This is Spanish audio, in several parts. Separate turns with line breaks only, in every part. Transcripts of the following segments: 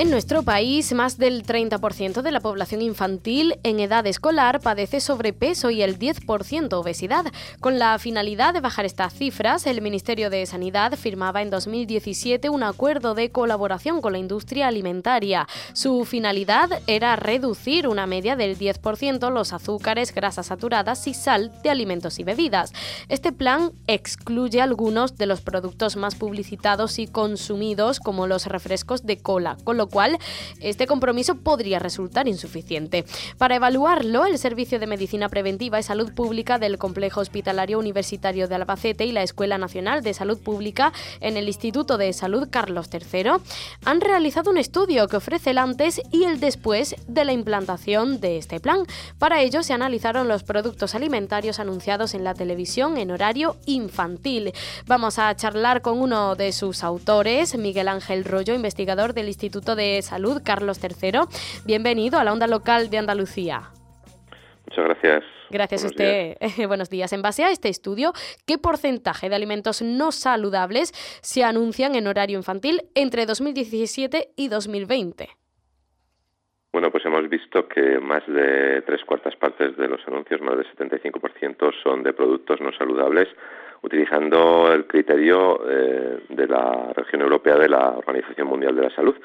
En nuestro país, más del 30% de la población infantil en edad escolar padece sobrepeso y el 10% obesidad. Con la finalidad de bajar estas cifras, el Ministerio de Sanidad firmaba en 2017 un acuerdo de colaboración con la industria alimentaria. Su finalidad era reducir una media del 10% los azúcares, grasas saturadas y sal de alimentos y bebidas. Este plan excluye algunos de los productos más publicitados y consumidos, como los refrescos de cola, con lo cual este compromiso podría resultar insuficiente. Para evaluarlo, el Servicio de Medicina Preventiva y Salud Pública del Complejo Hospitalario Universitario de Albacete y la Escuela Nacional de Salud Pública en el Instituto de Salud Carlos III han realizado un estudio que ofrece el antes y el después de la implantación de este plan. Para ello se analizaron los productos alimentarios anunciados en la televisión en horario infantil. Vamos a charlar con uno de sus autores, Miguel Ángel Rollo, investigador del Instituto de Salud Carlos III. Bienvenido a la onda local de Andalucía.
Muchas gracias.
Gracias a usted. Buenos días. En base a este estudio, ¿qué porcentaje de alimentos no saludables se anuncian en horario infantil entre 2017 y 2020?
Bueno, pues hemos visto que más de tres cuartas partes de los anuncios, más del 75%, son de productos no saludables, utilizando el criterio eh, de la región europea de la Organización Mundial de la Salud,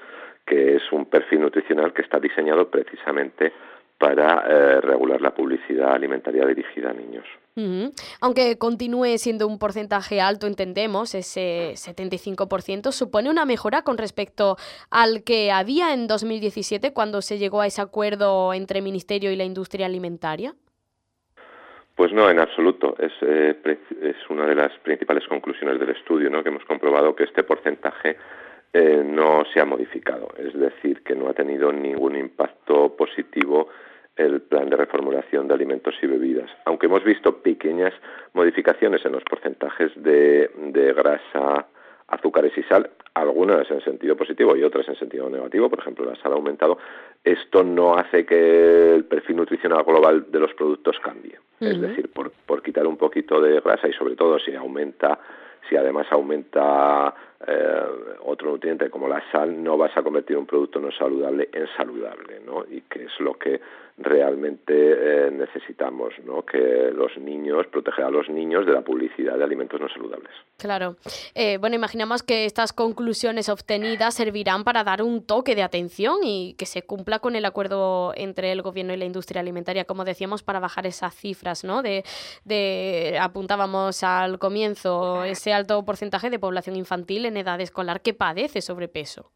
que es un perfil nutricional que está diseñado precisamente para eh, regular la publicidad alimentaria dirigida a niños.
Aunque continúe siendo un porcentaje alto, entendemos, ese 75%, supone una mejora con respecto al que había en 2017 cuando se llegó a ese acuerdo entre el Ministerio y la industria alimentaria.
Pues no, en absoluto. Es, eh, es una de las principales conclusiones del estudio, ¿no? que hemos comprobado que este porcentaje eh, no se ha modificado, es decir, que no ha tenido ningún impacto positivo el plan de reformulación de alimentos y bebidas. Aunque hemos visto pequeñas modificaciones en los porcentajes de, de grasa, azúcares y sal, algunas en sentido positivo y otras en sentido negativo, por ejemplo, la sal ha aumentado, esto no hace que el perfil nutricional global de los productos cambie. Es decir, por, por quitar un poquito de grasa y sobre todo si aumenta si además aumenta eh, otro nutriente como la sal, no vas a convertir un producto no saludable en saludable, ¿no? Y que es lo que realmente eh, necesitamos, ¿no? Que los niños, proteger a los niños de la publicidad de alimentos no saludables.
Claro. Eh, bueno, imaginamos que estas conclusiones obtenidas servirán para dar un toque de atención y que se cumpla con el acuerdo entre el gobierno y la industria alimentaria, como decíamos, para bajar esas cifras, ¿no? De, de apuntábamos al comienzo ese alto porcentaje de población infantil en edad escolar que padece sobrepeso.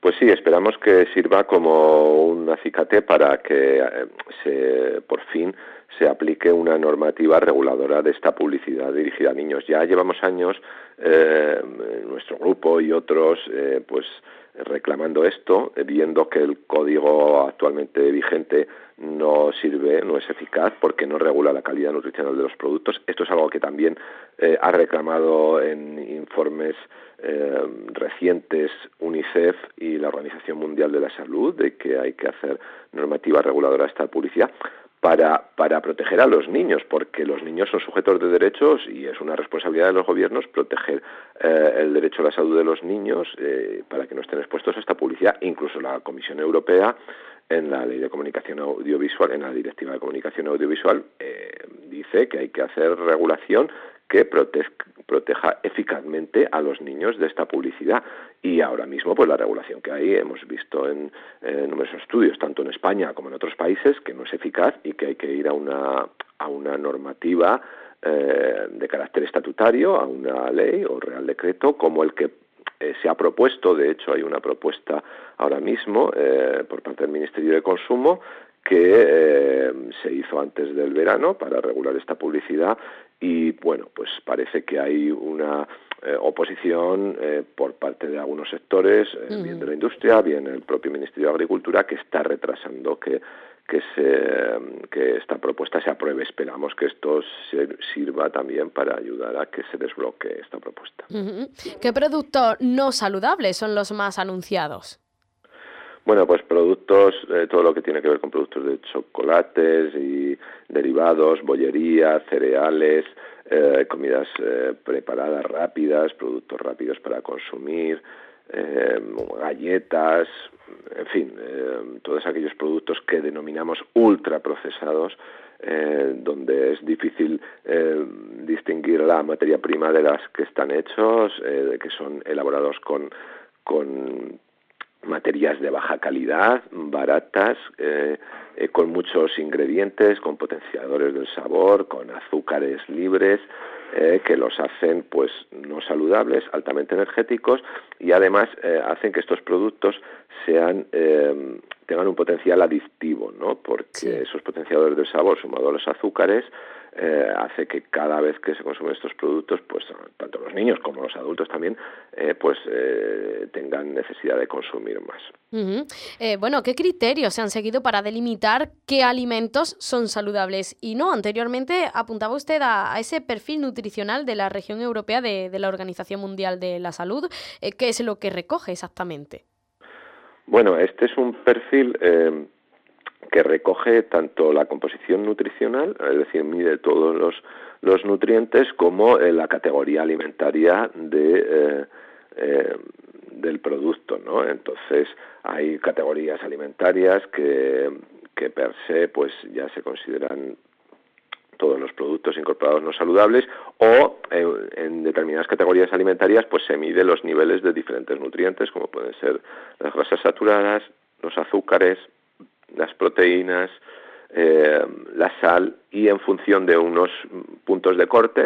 Pues sí, esperamos que sirva como un acicate para que eh, se, por fin se aplique una normativa reguladora de esta publicidad dirigida a niños. Ya llevamos años, eh, nuestro grupo y otros, eh, pues reclamando esto, viendo que el código actualmente vigente no sirve, no es eficaz porque no regula la calidad nutricional de los productos. Esto es algo que también eh, ha reclamado en informes eh, recientes UNICEF y la Organización Mundial de la Salud de que hay que hacer normativa reguladora a esta publicidad para, para proteger a los niños, porque los niños son sujetos de derechos y es una responsabilidad de los gobiernos proteger eh, el derecho a la salud de los niños eh, para que no estén expuestos a esta publicidad. Incluso la Comisión Europea, en la Ley de Comunicación Audiovisual, en la Directiva de Comunicación Audiovisual, eh, dice que hay que hacer regulación que proteja eficazmente a los niños de esta publicidad. Y ahora mismo, pues la regulación que hay, hemos visto en, nuestros estudios, tanto en España como en otros países, que no es eficaz y que hay que ir a una, a una normativa eh, de carácter estatutario, a una ley o real decreto, como el que eh, se ha propuesto, de hecho hay una propuesta ahora mismo eh, por parte del Ministerio de Consumo que se hizo antes del verano para regular esta publicidad y bueno, pues parece que hay una eh, oposición eh, por parte de algunos sectores, eh, bien de la industria, bien el propio Ministerio de Agricultura, que está retrasando que que, se, que esta propuesta se apruebe. Esperamos que esto sirva también para ayudar a que se desbloquee esta propuesta.
¿Qué productos no saludables son los más anunciados?
Bueno, pues productos, todo lo que tiene que ver con productos de chocolates y derivados, bollería, cereales, eh, comidas eh, preparadas rápidas, productos rápidos para consumir, eh, galletas, en fin, todos aquellos productos que denominamos ultraprocesados, donde es difícil distinguir la materia prima de las que están hechos, de que son elaborados con, con materias de baja calidad, baratas, eh, eh, con muchos ingredientes, con potenciadores del sabor, con azúcares libres, eh, que los hacen pues no saludables, altamente energéticos y además hacen que estos productos sean tengan un potencial adictivo, ¿no? Porque esos potenciadores del sabor sumados a los azúcares eh, hace que cada vez que se consumen estos productos, pues tanto los niños como los adultos también, eh, pues eh, tengan necesidad de consumir más.
bueno, ¿qué criterios se han seguido para delimitar qué alimentos son saludables y no? Anteriormente apuntaba usted a, ese perfil nutricional de la región europea de, de la Organización Mundial de la Salud. ¿Qué es lo que recoge exactamente?
Bueno, este es un perfil que recoge tanto la composición nutricional, es decir, mide todos los, nutrientes, como eh, la categoría alimentaria de, eh, eh, del producto, ¿no? Entonces, hay categorías alimentarias que, que per se, pues ya se consideran todos los productos incorporados no saludables o en determinadas categorías alimentarias pues se mide los niveles de diferentes nutrientes como pueden ser las grasas saturadas, los azúcares, las proteínas, eh, la sal y en función de unos puntos de corte,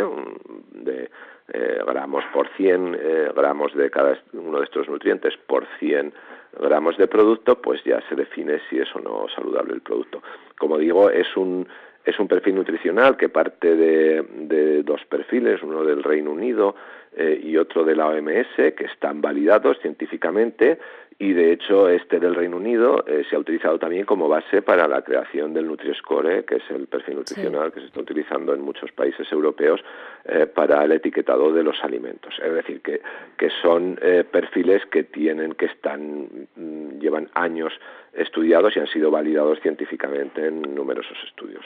de eh, gramos por 100 eh, gramos de cada uno de estos nutrientes por 100 gramos de producto, pues ya se define si es o no saludable el producto. Como digo, es un es un perfil nutricional que parte de, de dos perfiles, uno del Reino Unido y otro de la OMS, que están validados científicamente y de hecho este del Reino Unido eh, se ha utilizado también como base para la creación del Nutri-Score, que es el perfil nutricional que se está utilizando en muchos países europeos eh, para el etiquetado de los alimentos. Es decir, que, que son eh, perfiles que tienen, que están, mm, llevan años estudiados y han sido validados científicamente en numerosos estudios.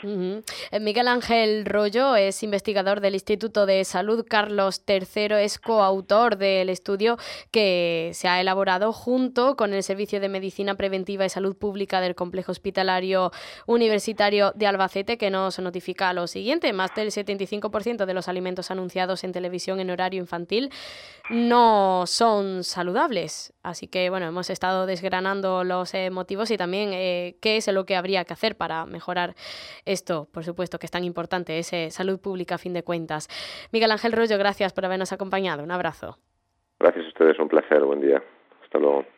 Miguel Ángel Rollo es investigador del Instituto de Salud Carlos III, es coautor del estudio que se ha elaborado junto con el Servicio de Medicina Preventiva y Salud Pública del Complejo Hospitalario Universitario de Albacete, que nos notifica lo siguiente. Más del 75% de los alimentos anunciados en televisión en horario infantil no son saludables. Así que, bueno, hemos estado desgranando los eh, motivos y también eh, qué es lo que habría que hacer para mejorar esto, por supuesto, que es tan importante, ese salud pública a fin de cuentas. Miguel Ángel Rollo, gracias por habernos acompañado. Un abrazo.
Gracias a ustedes, un placer. Buen día. Hasta luego.